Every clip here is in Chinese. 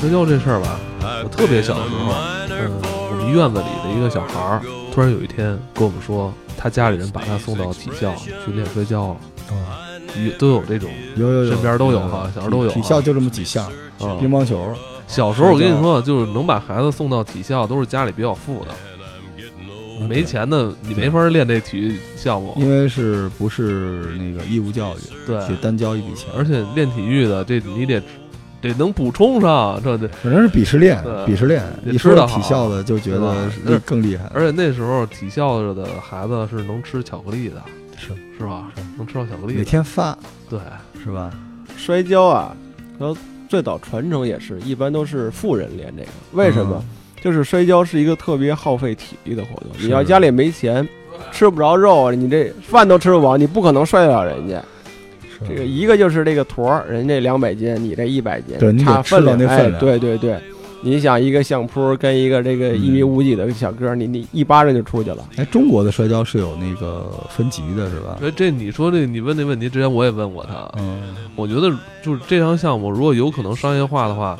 摔跤这事儿吧，我特别小的时候，嗯，我们院子里的一个小孩儿，突然有一天跟我们说，他家里人把他送到体校去练摔跤了。有都有这种，有有有，身边都有哈小时候都有体校就这么几项，啊。乒乓球。小时候我跟你说，就是能把孩子送到体校，都是家里比较富的，没钱的你没法练这体育项目，因为是不是那个义务教育，对，得单交一笔钱，而且练体育的这你得得能补充上，这得反正是鄙视链，鄙视链。一说到体校的就觉得更厉害，而且那时候体校的孩子是能吃巧克力的。是是吧？能吃到巧克力，每天发，对，是吧？摔跤啊，然后最早传承也是一般都是富人练这个，为什么？就是摔跤是一个特别耗费体力的活动。你要家里没钱，吃不着肉，你这饭都吃不饱，你不可能摔得了人家。这个一个就是这个坨儿，人家两百斤，你这一百斤，差分量。哎，对对对。你想一个相扑跟一个这个一米五几的小哥，你你一巴掌就出去了。哎，中国的摔跤是有那个分级的，是吧？所以这你说这你问那问题之前我也问过他，嗯，我觉得就是这项项目如果有可能商业化的话。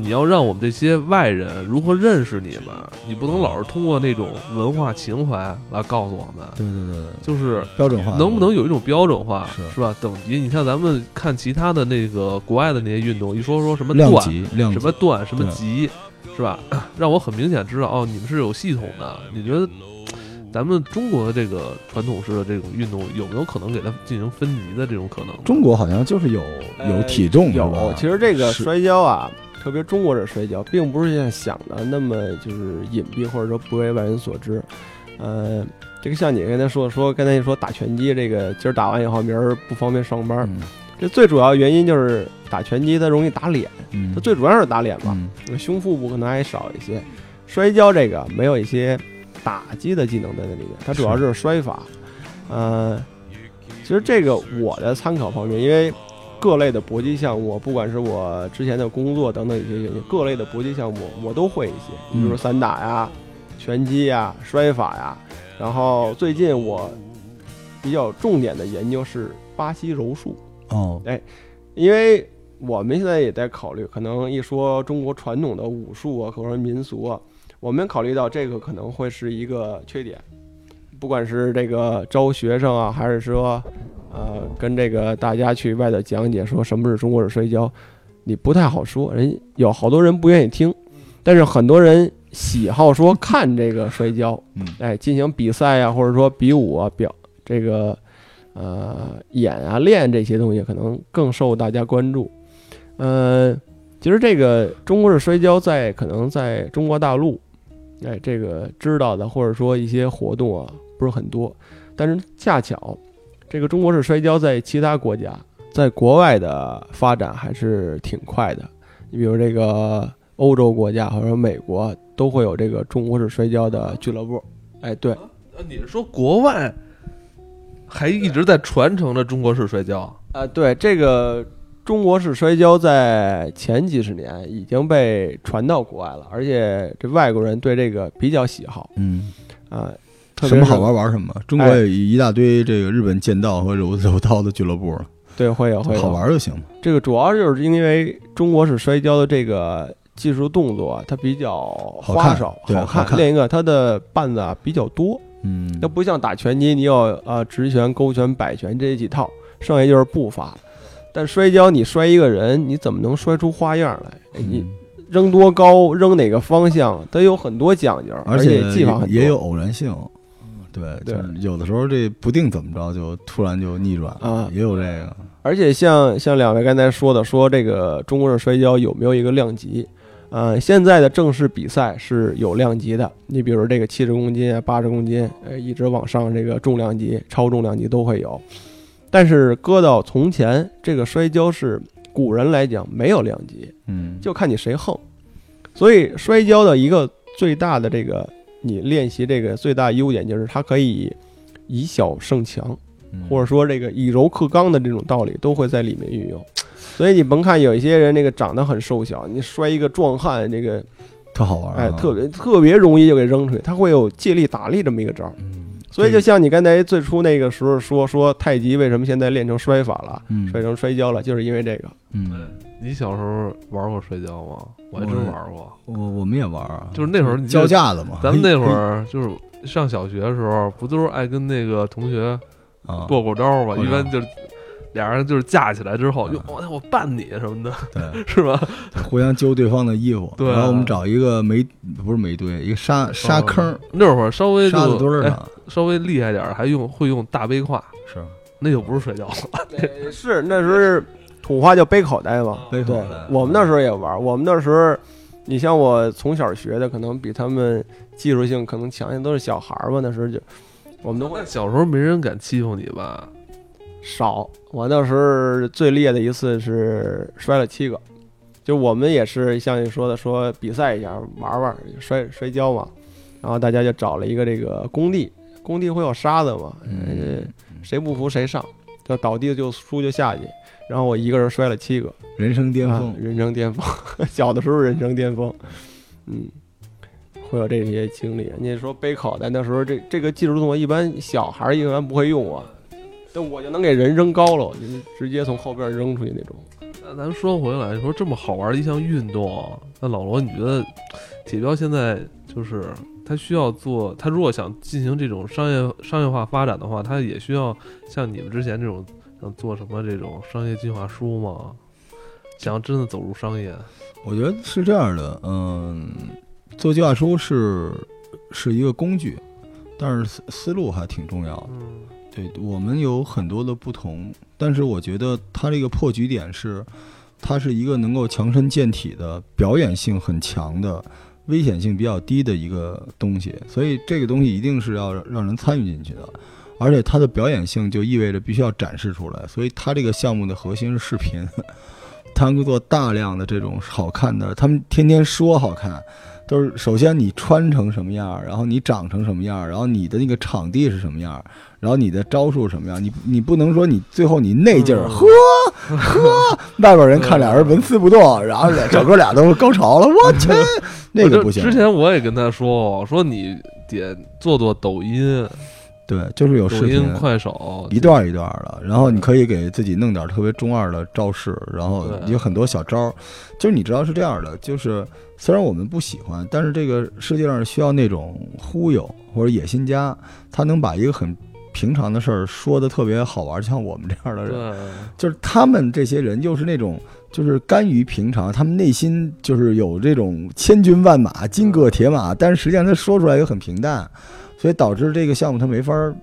你要让我们这些外人如何认识你们？你不能老是通过那种文化情怀来告诉我们。对对对，就是标准化，能不能有一种标准化？是是吧？等级，你像咱们看其他的那个国外的那些运动，一说说什么段级、什么段、什么级，是吧？让我很明显知道哦，你们是有系统的。你觉得咱们中国的这个传统式的这种运动有没有可能给它进行分级的这种可能？中国好像就是有有体重，有。其实这个摔跤啊。特别中国这摔跤，并不是像想的那么就是隐蔽，或者说不为外人所知。呃，这个像你刚才说说，刚才你说打拳击，这个今儿打完以后，明儿不方便上班。这最主要原因就是打拳击它容易打脸，它最主要是打脸嘛，胸腹部可能还少一些。摔跤这个没有一些打击的技能在那里面，它主要是摔法。呃，其实这个我的参考方面，因为。各类的搏击项目，不管是我之前的工作等等一些原因，各类的搏击项目我都会一些，比如散打呀、拳击呀、摔法呀。然后最近我比较重点的研究是巴西柔术。哦，哎，因为我们现在也在考虑，可能一说中国传统的武术啊，或者说民俗啊，我们考虑到这个可能会是一个缺点，不管是这个招学生啊，还是说。呃，跟这个大家去外头讲解说什么是中国式摔跤，你不太好说，人有好多人不愿意听，但是很多人喜好说看这个摔跤，哎，进行比赛呀，或者说比武啊，表这个呃演啊练这些东西，可能更受大家关注。呃，其实这个中国式摔跤在可能在中国大陆，哎，这个知道的或者说一些活动啊不是很多，但是恰巧。这个中国式摔跤在其他国家，在国外的发展还是挺快的。你比如这个欧洲国家或者美国都会有这个中国式摔跤的俱乐部。哎，对，你是说国外还一直在传承着中国式摔跤？啊，对，这个中国式摔跤在前几十年已经被传到国外了，而且这外国人对这个比较喜好。嗯，啊。什么好玩玩什么，中国有一大堆这个日本剑道和柔柔道的俱乐部，对，会有会有，好玩就行这个主要就是因为中国式摔跤的这个技术动作，它比较花哨，好看。另一个，它的绊子啊比较多，嗯，它不像打拳击，你有呃直拳、勾拳、摆拳这几套，剩下就是步伐。但摔跤，你摔一个人，你怎么能摔出花样来？你扔多高，扔哪个方向，它有很多讲究，而且技法很也有偶然性。对对，有的时候这不定怎么着，就突然就逆转啊，也有这个。而且像像两位刚才说的，说这个中国式摔跤有没有一个量级？呃，现在的正式比赛是有量级的。你比如这个七十公斤啊、八十公斤，呃，一直往上这个重量级、超重量级都会有。但是搁到从前，这个摔跤是古人来讲没有量级，嗯，就看你谁横。所以摔跤的一个最大的这个。你练习这个最大优点就是它可以以小胜强，或者说这个以柔克刚的这种道理都会在里面运用。所以你甭看有一些人那个长得很瘦小，你摔一个壮汉，这个特好玩，哎，特别特别容易就给扔出去。他会有借力打力这么一个招儿。所以就像你刚才最初那个时候说说太极为什么现在练成摔法了，嗯摔成摔跤了，就是因为这个。嗯，你小时候玩过摔跤吗？我还真玩过，我我们也玩啊，就是那会儿你教架子嘛，咱们那会儿 就是上小学的时候，不都是爱跟那个同学啊，过过招吗？一般就是俩人就是架起来之后，嗯哟，我我绊你什么的，对，是吧？互相揪对方的衣服，对啊然后我们找一个煤不是煤堆，一个沙沙坑，那会儿稍微沙子堆儿上，稍微厉害点儿，还用会用大背胯，是那就不是摔跤了。呃 是那时候是土话叫背口袋嘛，背口袋，我们那时候也玩，我们那时候，你像我从小学的，可能比他们技术性可能强一些，都是小孩儿嘛，那时候就我们都会小时候没人敢欺负你吧？少。我那时候最烈的一次是摔了七个，就我们也是像你说的，说比赛一下玩玩摔摔跤嘛，然后大家就找了一个这个工地，工地会有沙子嘛，谁不服谁上，就倒地就输就下去。然后我一个人摔了七个，人生巅啊峰，人生巅峰，小的时候人生巅峰，嗯，会有这些经历。你说背口袋那时候这这个技术动作，一般小孩儿一般不会用啊，但我就能给人扔高了，就是直接从后边扔出去那种。那咱说回来，说这么好玩的一项运动，那老罗，你觉得铁标现在就是他需要做，他如果想进行这种商业商业化发展的话，他也需要像你们之前这种想做什么这种商业计划书吗？想要真的走入商业，我觉得是这样的，嗯，做计划书是是一个工具，但是思思路还挺重要的。嗯对我们有很多的不同，但是我觉得它这个破局点是，它是一个能够强身健体的、表演性很强的、危险性比较低的一个东西，所以这个东西一定是要让人参与进去的，而且它的表演性就意味着必须要展示出来，所以它这个项目的核心是视频，他们做大量的这种好看的，他们天天说好看。都是首先你穿成什么样，然后你长成什么样，然后你的那个场地是什么样，然后你的招数什么样，你你不能说你最后你那劲儿，嗯呵呵，外边人看俩人纹丝不动，然后整个俩都高潮了，我去，那个不行。之前我也跟他说，说你得做做抖音、对，就是有视频、快手，一段一段的，然后你可以给自己弄点特别中二的招式，然后有很多小招儿，就是你知道是这样的，就是虽然我们不喜欢，但是这个世界上需要那种忽悠或者野心家，他能把一个很平常的事儿说的特别好玩，像我们这样的人，就是他们这些人就是那种。就是甘于平常，他们内心就是有这种千军万马、金戈铁马，但是实际上他说出来又很平淡，所以导致这个项目它没法儿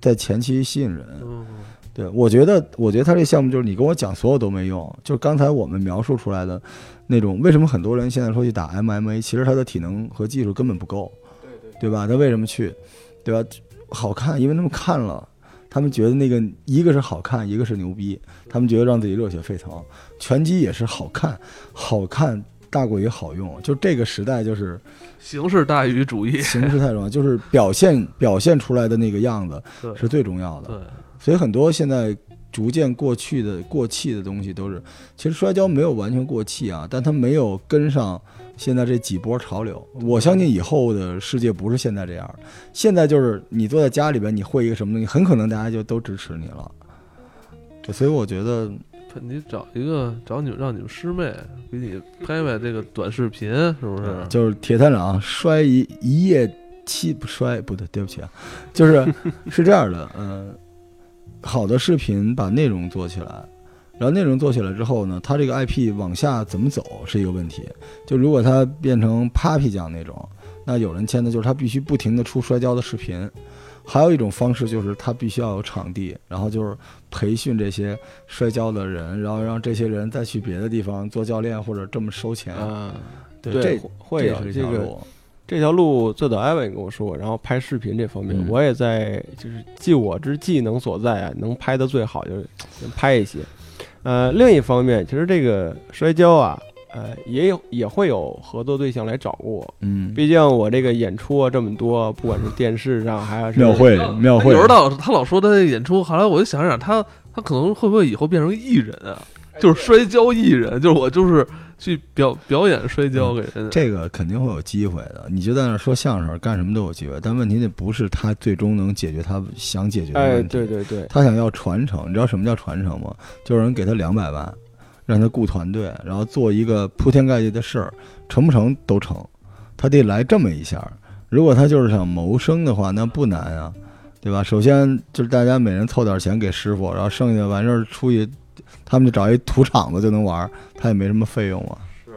在前期吸引人。嗯，对，我觉得，我觉得他这项目就是你跟我讲所有都没用，就是刚才我们描述出来的那种，为什么很多人现在说去打 MMA，其实他的体能和技术根本不够，对对，对吧？他为什么去，对吧？好看，因为他们看了，他们觉得那个一个是好看，一个是牛逼，他们觉得让自己热血沸腾。拳击也是好看，好看大过于好用，就这个时代就是形式大于主义，形式太重要，就是表现表现出来的那个样子是最重要的。对，所以很多现在逐渐过去的过气的东西都是，其实摔跤没有完全过气啊，但它没有跟上现在这几波潮流。我相信以后的世界不是现在这样，现在就是你坐在家里边，你会一个什么东西，很可能大家就都支持你了。对所以我觉得，你找一个找你们让你们师妹给你拍拍这个短视频，是不是？就是铁探长摔一一夜七不摔不对，对不起啊，就是 是这样的，嗯、好的视频把内容做起来，然后内容做起来之后呢，它这个 IP 往下怎么走是一个问题。就如果它变成 Papi 酱那种，那有人签的就是他必须不停的出摔跤的视频。还有一种方式就是他必须要有场地，然后就是培训这些摔跤的人，然后让这些人再去别的地方做教练或者这么收钱。啊，对，这会有这个条路。这条路最早艾文跟我说过，然后拍视频这方面，嗯我也在就是尽我之技能所在啊，能拍的最好就是拍一些。呃，另一方面，其实这个摔跤啊，呃，也有也会有合作对象来找我。嗯，毕竟我这个演出啊这么多，不管是电视上还是庙会庙会有时候老他老说他的演出，后来我就想想他他可能会不会以后变成艺人啊？就是摔跤艺人，就是我就是去表表演摔跤给人。这个肯定会有机会的，你就在那说相声，干什么都有机会。但问题那不是他最终能解决他想解决的哎，问题。对对对，他想要传承，你知道什么叫传承吗？就是人给他两百万，让他雇团队，然后做一个铺天盖地的事儿，成不成都成。他得来这么一下。如果他就是想谋生的话，那不难啊，对吧？首先就是大家每人凑点钱给师傅，然后剩下的完事儿出去，他们就找一土场子就能玩，他也没什么费用啊。是，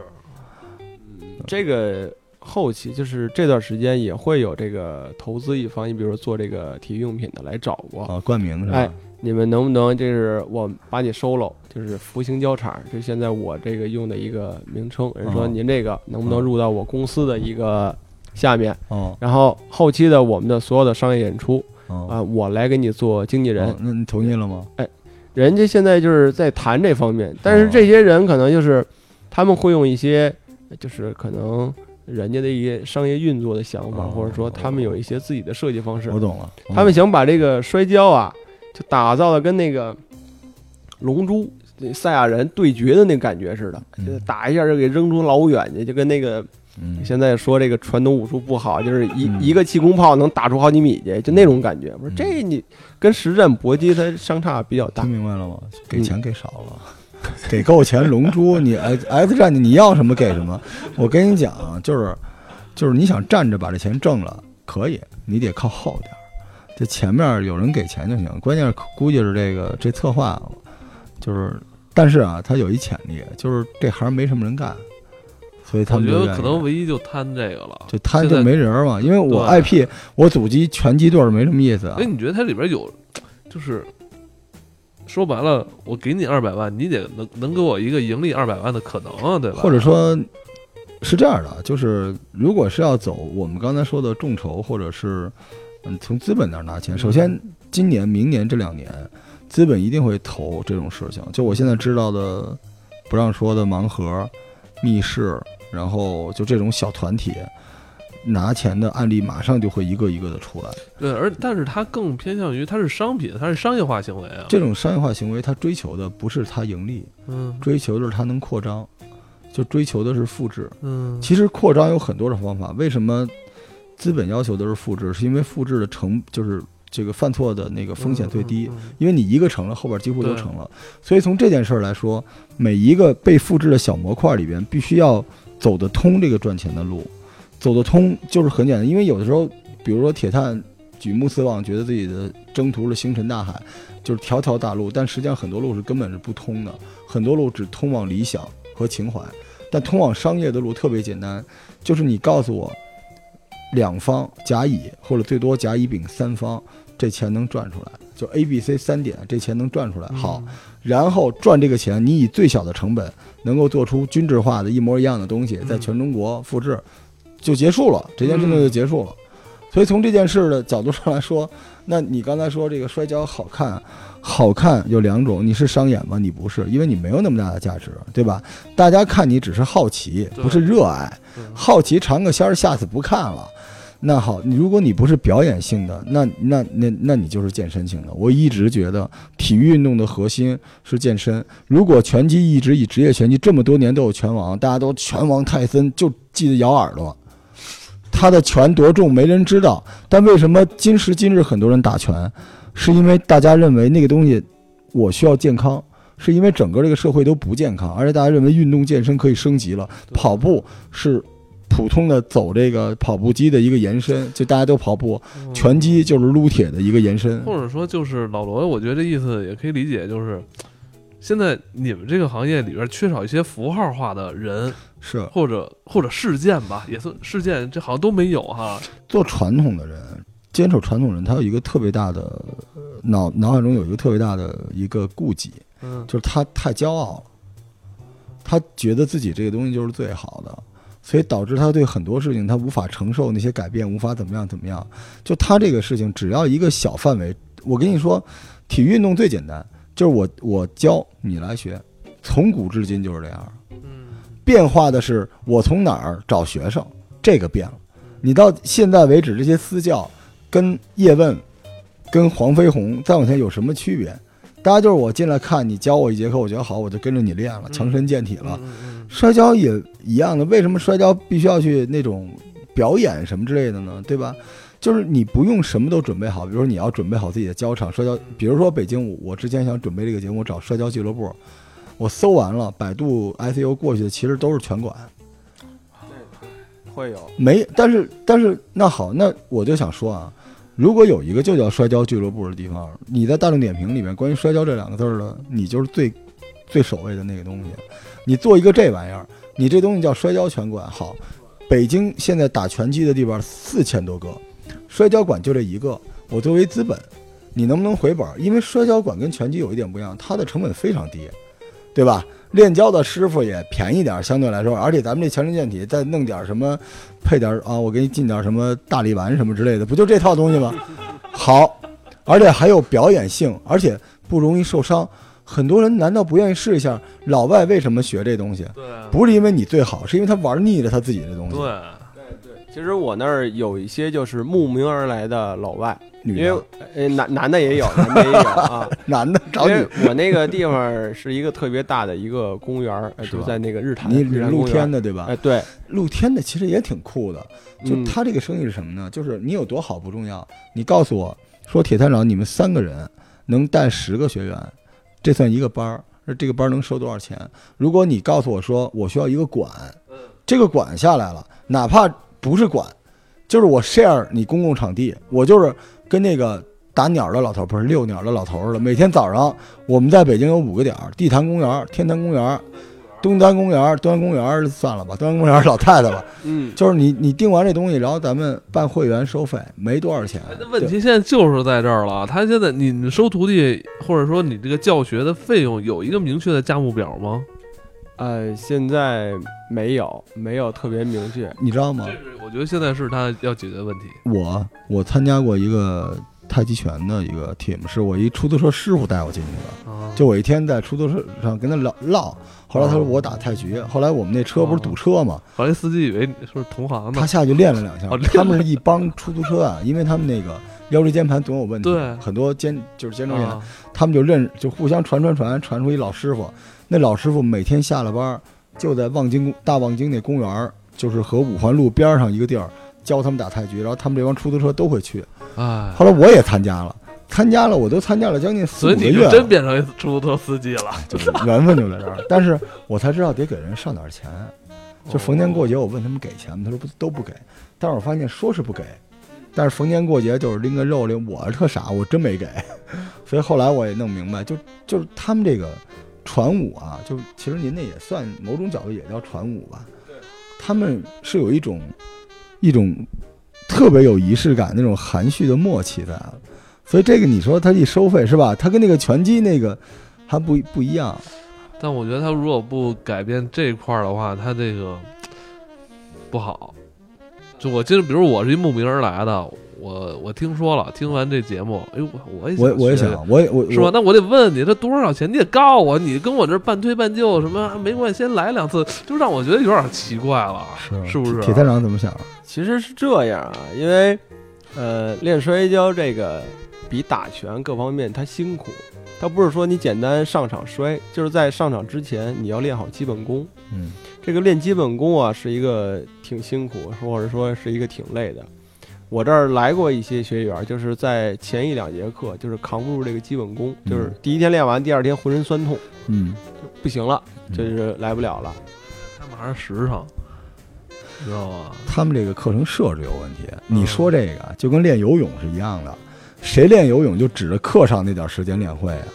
嗯这个后期就是这段时间也会有这个投资一方，你比如说做这个体育用品的来找过，啊，冠名是吧？哎你们能不能就是我把你收了，就是福星胶厂，就是现在我这个用的一个名称。人说哦您这个能不能入到我公司的一个下面？哦然后后期的我们的所有的商业演出哦，啊，我来给你做经纪人哦。那你同意了吗？哎人家现在就是在谈这方面，但是这些人可能就是他们会用一些，就是可能人家的一些商业运作的想法，哦或者说他们有一些自己的设计方式我，懂了，我他们想把这个摔跤啊，就打造的跟那个龙珠。赛亚人对决的那感觉似的，嗯就打一下就给扔出老远去，就跟那个嗯现在说这个传统武术不好，就是一、嗯一个气功炮能打出好几米去，就那种感觉。不是嗯这你跟实战搏击它相差比较大听。明白了吗？给钱给少了，给够钱，龙珠你 X X 战警你要什么给什么。我跟你讲，就是就是你想站着把这钱挣了，可以，你得靠后点儿。这前面有人给钱就行，关键是估计是这个这策划，就是，但是啊，他有一潜力，就是这行没什么人干，所以他们觉得可能唯一就贪这个了。就贪就没人嘛，因为我 IP 我阻击拳击队没什么意思啊哎，。你觉得它里边有，就是说白了，我给你二百万，你得能能给我一个盈利二百万的可能啊，对吧？或者说，是这样的，就是如果是要走我们刚才说的众筹，或者是嗯从资本那儿拿钱，首先今年、明年这两年，资本一定会投这种事情。就我现在知道的，不让说的盲盒、密室，然后就这种小团体拿钱的案例，马上就会一个一个的出来。对，而但是它更偏向于它是商品，它是商业化行为啊。这种商业化行为，它追求的不是它盈利，嗯追求的是它能扩张，就追求的是复制。嗯，其实扩张有很多种方法，为什么资本要求的是复制？是因为复制的成就是这个犯错的那个风险最低，因为你一个成了，后边几乎都成了。所以从这件事儿来说，每一个被复制的小模块里边，必须要走得通这个赚钱的路，走得通就是很简单。因为有的时候，比如说铁探举目四望，觉得自己的征途是星辰大海，就是条条大路，但实际上很多路是根本是不通的，很多路只通往理想和情怀，但通往商业的路特别简单，就是你告诉我，两方甲乙或者最多甲乙丙三方，这钱能赚出来，就 A、B、C 三点，这钱能赚出来。好，然后赚这个钱，你以最小的成本能够做出均质化的一模一样的东西，在全中国复制，就结束了，这件事情就结束了。所以从这件事的角度上来说，那你刚才说这个摔跤好看，好看有两种，你是商演吗？你不是，因为你没有那么大的价值，对吧？大家看你只是好奇，不是热爱。好奇尝个鲜儿，下次不看了。那好，你如果你不是表演性的，那那那那你就是健身性的。我一直觉得体育运动的核心是健身。如果拳击一直以职业拳击这么多年都有拳王，大家都拳王泰森，就记得咬耳朵。他的拳多重没人知道，但为什么今时今日很多人打拳，是因为大家认为那个东西我需要健康，是因为整个这个社会都不健康，而且大家认为运动健身可以升级了，跑步是普通的走这个跑步机的一个延伸，就大家都跑步，嗯。拳击就是撸铁的一个延伸。或者说就是老罗，我觉得这意思也可以理解，就是现在你们这个行业里边缺少一些符号化的人是或者或者事件吧，也是事件，这好像都没有哈。做传统的人，坚守传统人，他有一个特别大的呃脑脑海中有一个特别大的一个顾忌，嗯，就是他太骄傲了，他觉得自己这个东西就是最好的，所以导致他对很多事情他无法承受那些改变，无法怎么样怎么样。就他这个事情，只要一个小范围，我跟你说，体育运动最简单，就是我我教你来学，从古至今就是这样。嗯，变化的是我从哪儿找学生，这个变了。你到现在为止，这些私教跟叶问、跟黄飞鸿再往前有什么区别？大家就是我进来看你教我一节课，我觉得好，我就跟着你练了，强身健体了。摔跤也一样的，为什么摔跤必须要去那种表演什么之类的呢？对吧？就是你不用什么都准备好，比如说你要准备好自己的交场摔跤，比如说北京，我之前想准备这个节目，我找摔跤俱乐部，我搜完了，百度 ICU 过去的其实都是拳馆，会有，没，但是但是那好，那我就想说啊，如果有一个就叫摔跤俱乐部的地方，你在大众点评里面关于摔跤这两个字儿的，你就是最最首位的那个东西。你做一个这玩意儿，你这东西叫摔跤拳馆，好，北京现在打拳击的地方四千多个，摔跤馆就这一个，我作为资本，你能不能回本儿？因为摔跤馆跟拳击有一点不一样，它的成本非常低，对吧？练跤的师傅也便宜点儿，相对来说，而且咱们这强身健体再弄点儿什么，配点儿啊，我给你进点儿什么大力丸什么之类的，不就这套东西吗？好，而且还有表演性，而且不容易受伤。很多人难道不愿意试一下？老外为什么学这东西？对不是因为你最好，是因为他玩腻了他自己的东西。对，其实我那儿有一些就是慕名而来的老外，女因为、呃男男的也有，男的也有啊。男的找因你，我那个地方是一个特别大的一个公园就在那个日坛，你你露天的对吧？哎，对，露天的其实也挺酷的。就嗯他这个生意是什么呢？就是你有多好不重要，你告诉我说铁探长，你们三个人能带十个学员，这算一个班儿，那这个班儿能收多少钱？如果你告诉我说我需要一个馆，这个馆下来了，哪怕不是管，就是我 share 你公共场地，我就是跟那个。打鸟的老头儿不是遛鸟的老头儿似的，每天早上我们在北京有五个点儿：地坛公园、天坛公园、东单公园、东安公园算了吧，东安公园老太太吧，嗯，就是你你订完这东西，然后咱们办会员收费，没多少钱。那问题现在就是在这儿了。他现在你你收徒弟，或者说你这个教学的费用有一个明确的价目表吗？呃，现在没有，没有特别明确。你知道吗这？是我觉得现在是他要解决的问题。我我参加过一个太极拳的一个 team，是我一出租车师傅带我进去的。啊，就我一天在出租车上跟他唠唠，后来他说我打太极，后来我们那车不是堵车吗？后来司机以为你是同行呢他。下去练了两下 他们是一帮出租车啊，因为他们那个腰椎间盘总有问题，很多肩就是肩周炎，啊他们就认就互相传传传传出一老师傅，那老师傅每天下了班儿就在望京公大望京那公园儿，就是和五环路边儿上一个地儿教他们打太极，然后他们这帮出租车都会去。哎，后来我也参加了，参加了我都参加了将近四所以你就五个月，真变成出租车司机了。就是缘分就在这儿。但是我才知道得给人上点钱，就逢年过节我问他们给钱吗？他说不都不给，但是我发现说是不给。但是逢年过节就是拎个肉拎，我特傻，我真没给，所以后来我也弄明白，就就是他们这个传武啊，就其实您那也算某种角度也叫传武吧，他们是有一种一种特别有仪式感那种含蓄的默契在，所以这个你说他一收费是吧？他跟那个拳击那个还不不一样，但我觉得他如果不改变这一块儿的话，他这个不好。就我今儿，比如我是一慕名而来的，我我听说了，听完这节目，哎呦，我我也学我我也想，我也我是吧？那我得问你，这多少钱？你得告诉我，你跟我这半推半就，什么没关系，先来两次，就让我觉得有点奇怪了，是不是？铁探长怎么想？其实是这样啊，因为呃，练摔跤这个比打拳各方面它辛苦，它不是说你简单上场摔，就是在上场之前你要练好基本功。嗯这个练基本功啊，是一个挺辛苦，或者说是一个挺累的。我这儿来过一些学员，就是在前一两节课，就是扛不住这个基本功，就是嗯第一天练完，第二天浑身酸痛，嗯，不行了，嗯就是来不了了。他们还是实诚，知道吗？他们这个课程设置有问题。你说这个就跟练游泳是一样的，谁练游泳就指着课上那点时间练会啊？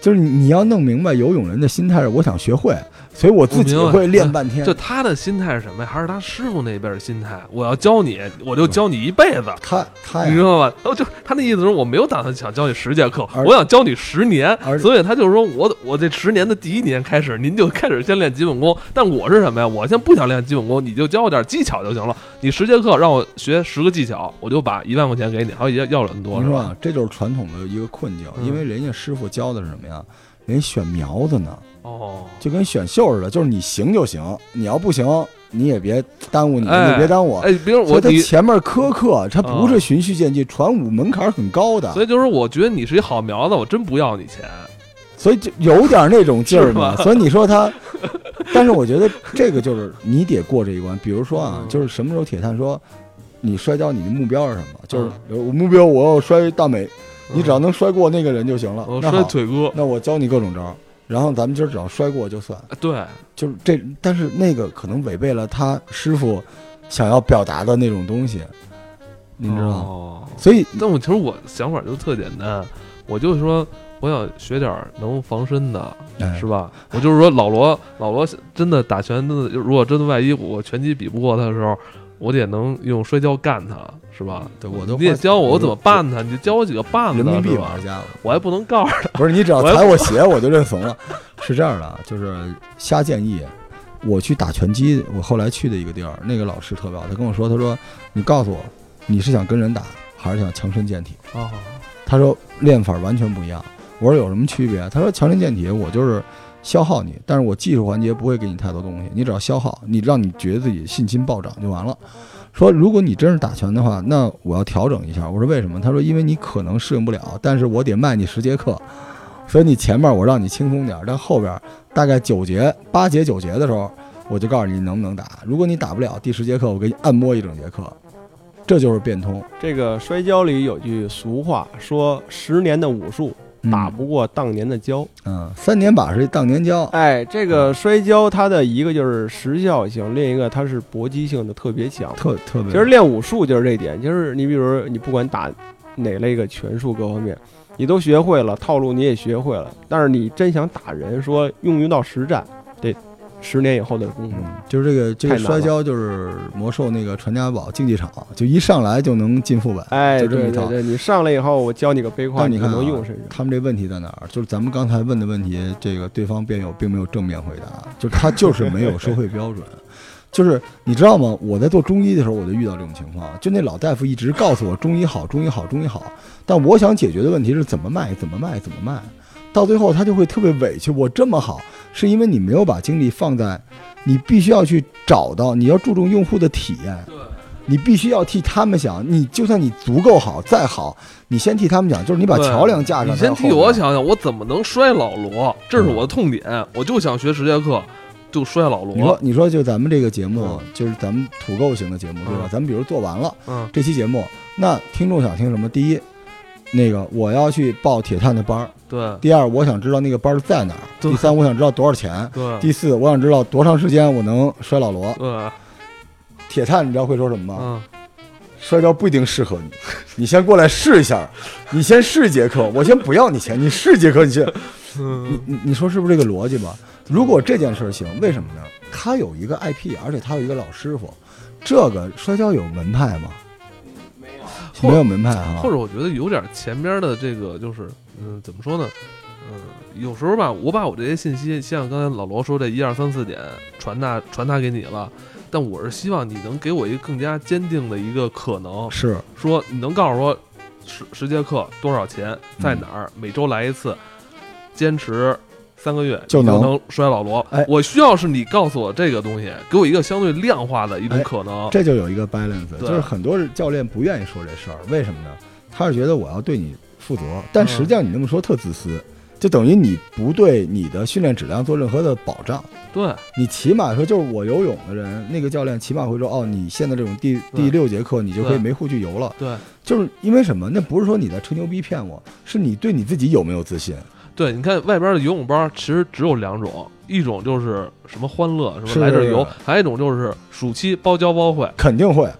就是你你要弄明白游泳人的心态是我想学会，所以我自己会练半天就。他的心态是什么呀？还是他师傅那边的心态？我要教你，我就教你一辈子。他他，你知道吧？哦，就他那意思是我没有打算想教你十节课，我想教你十年，所以他就是说我我这十年的第一年开始，您就开始先练基本功。但我是什么呀？我先不想练基本功，你就教我点技巧就行了。你十节课让我学十个技巧，我就把一万块钱给你，好像要要了那么多是吧？你说啊，这就是传统的一个困境，嗯因为人家师傅教的是什么呀？人选苗子呢，哦，就跟选秀似的，就是你行就行，你要不行，你也别耽误你，哎你别耽误我。哎，比如我他前面苛刻，他不啊是循序渐进，传武门槛很高的，所以就是我觉得你是一好苗子，我真不要你钱。所以就有点那种劲儿嘛。所以你说他，但是我觉得这个就是你得过这一关。比如说啊，嗯就是什么时候铁探说你摔跤，你的目标是什么？就是我目标我要摔大美，你只要能摔过那个人就行了。我摔腿哥，那我教你各种招儿，然后咱们今儿只要摔过就算。对，就是这，但是那个可能违背了他师傅想要表达的那种东西，你知道吗？哦所以但我其实我想法就特简单，我就说我想学点能防身的，哎是吧？我就是说老罗，老罗真的打拳，真的如果真的万一我拳击比不过他的时候，我得能用摔跤干他，是吧？对我都你得教我我怎么我办他，你就教我几个办子，人民币玩家了。我还不能告诉他。不是你只要踩我鞋，我就认怂了。是这样的啊，就是瞎建议。我去打拳击，我后来去的一个地儿，那个老师特别好，他跟我说，他说你告诉我，你是想跟人打，还是想强身健体？哦，他说练法完全不一样。我说有什么区别？他说强身健体，我就是消耗你，但是我技术环节不会给你太多东西，你只要消耗，你让你觉得自己信心暴涨就完了。说如果你真是打拳的话，那我要调整一下。我说为什么？他说因为你可能适应不了，但是我得卖你十节课，所以你前面我让你轻松点，但后边大概九节、八节、九节的时候，我就告诉你能不能打。如果你打不了第十节课，我给你按摩一整节课，这就是变通。这个摔跤里有句俗话说：“十年的武术打不过当年的跤。嗯，三年把是当年跤。哎，这个摔跤它的一个就是时效性，另一个它是搏击性的特别强。特特别，其实练武术就是这点，就是你比如你不管打哪类个拳术各方面，你都学会了，套路你也学会了，但是你真想打人，说用于到实战，得十年以后的功夫。嗯，就是这个这个摔跤就是魔兽那个传家宝竞技场，就一上来就能进副本。哎，就这么一套对对对，你上来以后，我教你个背胯，你看啊能用身上。他们这问题在哪儿？就是咱们刚才问的问题，这个对方辩友并没有正面回答，就是他就是没有收费标准。就是你知道吗？我在做中医的时候，我就遇到这种情况，就那老大夫一直告诉我中医好，中医好，中医好，但我想解决的问题是怎么卖，怎么卖，怎么卖。到最后他就会特别委屈，我这么好，是因为你没有把精力放在，你必须要去找到，你要注重用户的体验，你必须要替他们想。你就算你足够好，再好，你先替他们想，就是你把桥梁架上。你先替我想想，我怎么能摔老罗？这是我的痛点，我就想学十节课，就摔老罗你说。，你说就咱们这个节目嗯，就是咱们土购型的节目，对吧嗯？咱们比如做完了嗯，这期节目，那听众想听什么？第一，那个我要去报铁探的班儿；对第二，我想知道那个班儿在哪儿；第三，我想知道多少钱；对第四，我想知道多长时间我能摔老罗。对，铁探，你知道会说什么吗？嗯，摔跤不一定适合你，你先过来试一下，你先试一节课，我先不要你钱，你试一节课，你先，你嗯你你说是不是这个逻辑吧？如果这件事儿行，为什么呢？他有一个 IP，而且他有一个老师傅，这个摔跤有门派吗？没有没有门派啊或。者我觉得有点前边的这个，就是嗯，怎么说呢？嗯，有时候吧，我把我这些信息，像刚才老罗说这一二三四点传达传达给你了，但我是希望你能给我一个更加坚定的一个可能，是，说你能告诉我十十节课多少钱，在哪儿，每周来一次，坚持三个月就能你能摔老罗。哎我需要是你告诉我这个东西，给我一个相对量化的一种哎可能。这就有一个 balance，对就是很多教练不愿意说这事儿，为什么呢？他是觉得我要对你负责，但实际上你那么说特自私，就等于你不对你的训练质量做任何的保障。对你起码说，就是我游泳的人，那个教练起码会说，哦，你现在这种第第六节课，你就可以没护具游了。对就是因为什么？那不是说你在吹牛逼骗我，是你对你自己有没有自信？对，你看外边的游泳班其实只有两种，一种就是什么欢乐，什是么来这儿游，还有一种就是暑期包教包会。肯定会。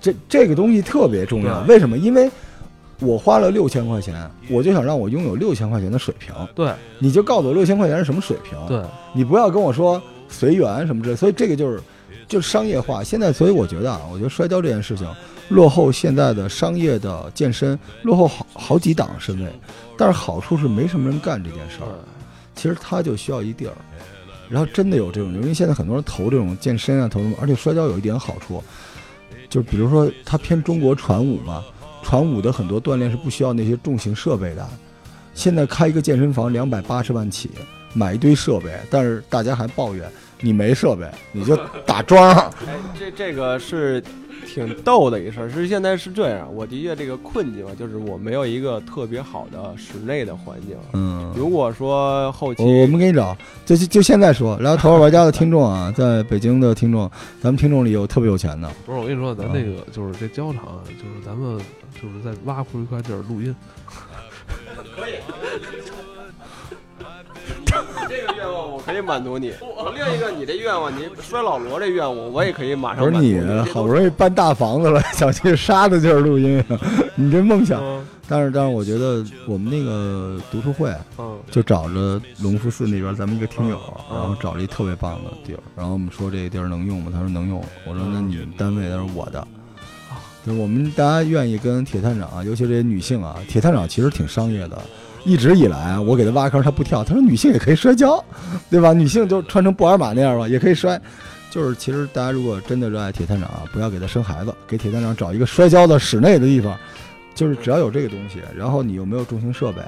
这这个东西特别重要，为什么？因为我花了六千块钱，我就想让我拥有六千块钱的水平。对你就告诉我六千块钱是什么水平？对，你不要跟我说随缘什么之类。所以这个就是就是商业化。现在，所以我觉得啊，我觉得摔跤这件事情落后现在的商业的健身，落后好好几档身位。但是好处是没什么人干这件事儿。其实它就需要一地儿，然后真的有这种，因为现在很多人投这种健身啊，投什么，而且摔跤有一点好处，就是比如说它偏中国传武嘛，传武的很多锻炼是不需要那些重型设备的，现在开一个健身房两百八十万起，买一堆设备，但是大家还抱怨你没设备，你就打桩。哎，这这个是挺逗的一事儿。是现在是这样，我的确这个困境啊，就是我没有一个特别好的室内的环境。嗯，如果说后期我我们给你找，就就就现在说。然后头号玩家的听众啊，在北京的听众，咱们听众里有特别有钱的。不是，我跟你说，咱那个就是这胶场，就是咱们就是在挖出一块地儿录音。可以。这个愿望我可以满足你。另一个，你这愿望，你摔老罗这愿望，我也可以马上不是你好不容易搬大房子了，想去沙子地儿录音，你这梦想。但是，但是，我觉得我们那个读书会，嗯，就找着隆福寺那边咱们一个听友，然后找了一特别棒的地儿，然后我们说这个地儿能用吗？他说能用。我说那你们单位，他说我的。就是我们大家愿意跟铁探长，啊尤其这些女性啊，铁探长其实挺商业的。一直以来，我给他挖坑，他不跳。他说女性也可以摔跤，对吧？女性就穿成布尔玛那样吧，也可以摔。就是其实大家如果真的热爱铁探长啊，不要给他生孩子，给铁探长找一个摔跤的室内的地方。就是只要有这个东西，然后你又没有重型设备，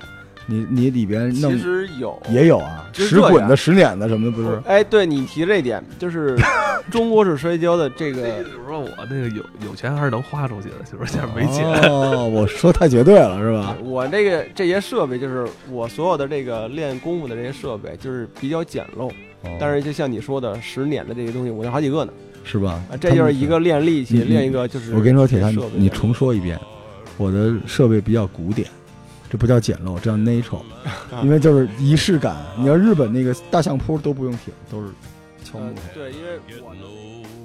你你里边弄其实有也有啊，石滚的、石碾的什么的不是？哎，对你提这一点，就是 中国式摔跤的这个，就是说我那个有有钱还是能花出去的，就是现在没钱。哦，我说太绝对了是吧？我这个这些设备，就是我所有的这个练功夫的这些设备，就是比较简陋。但是就像你说的，十年的这些东西，我有好几个呢，是吧？啊，这就是一个练力气，练一个就是我跟你说，铁蛋，你重说一遍。我的设备比较古典，这不叫简陋，这叫 natural，因为就是仪式感。你要日本那个大相扑都不用挺，都是敲木头。对，因为我。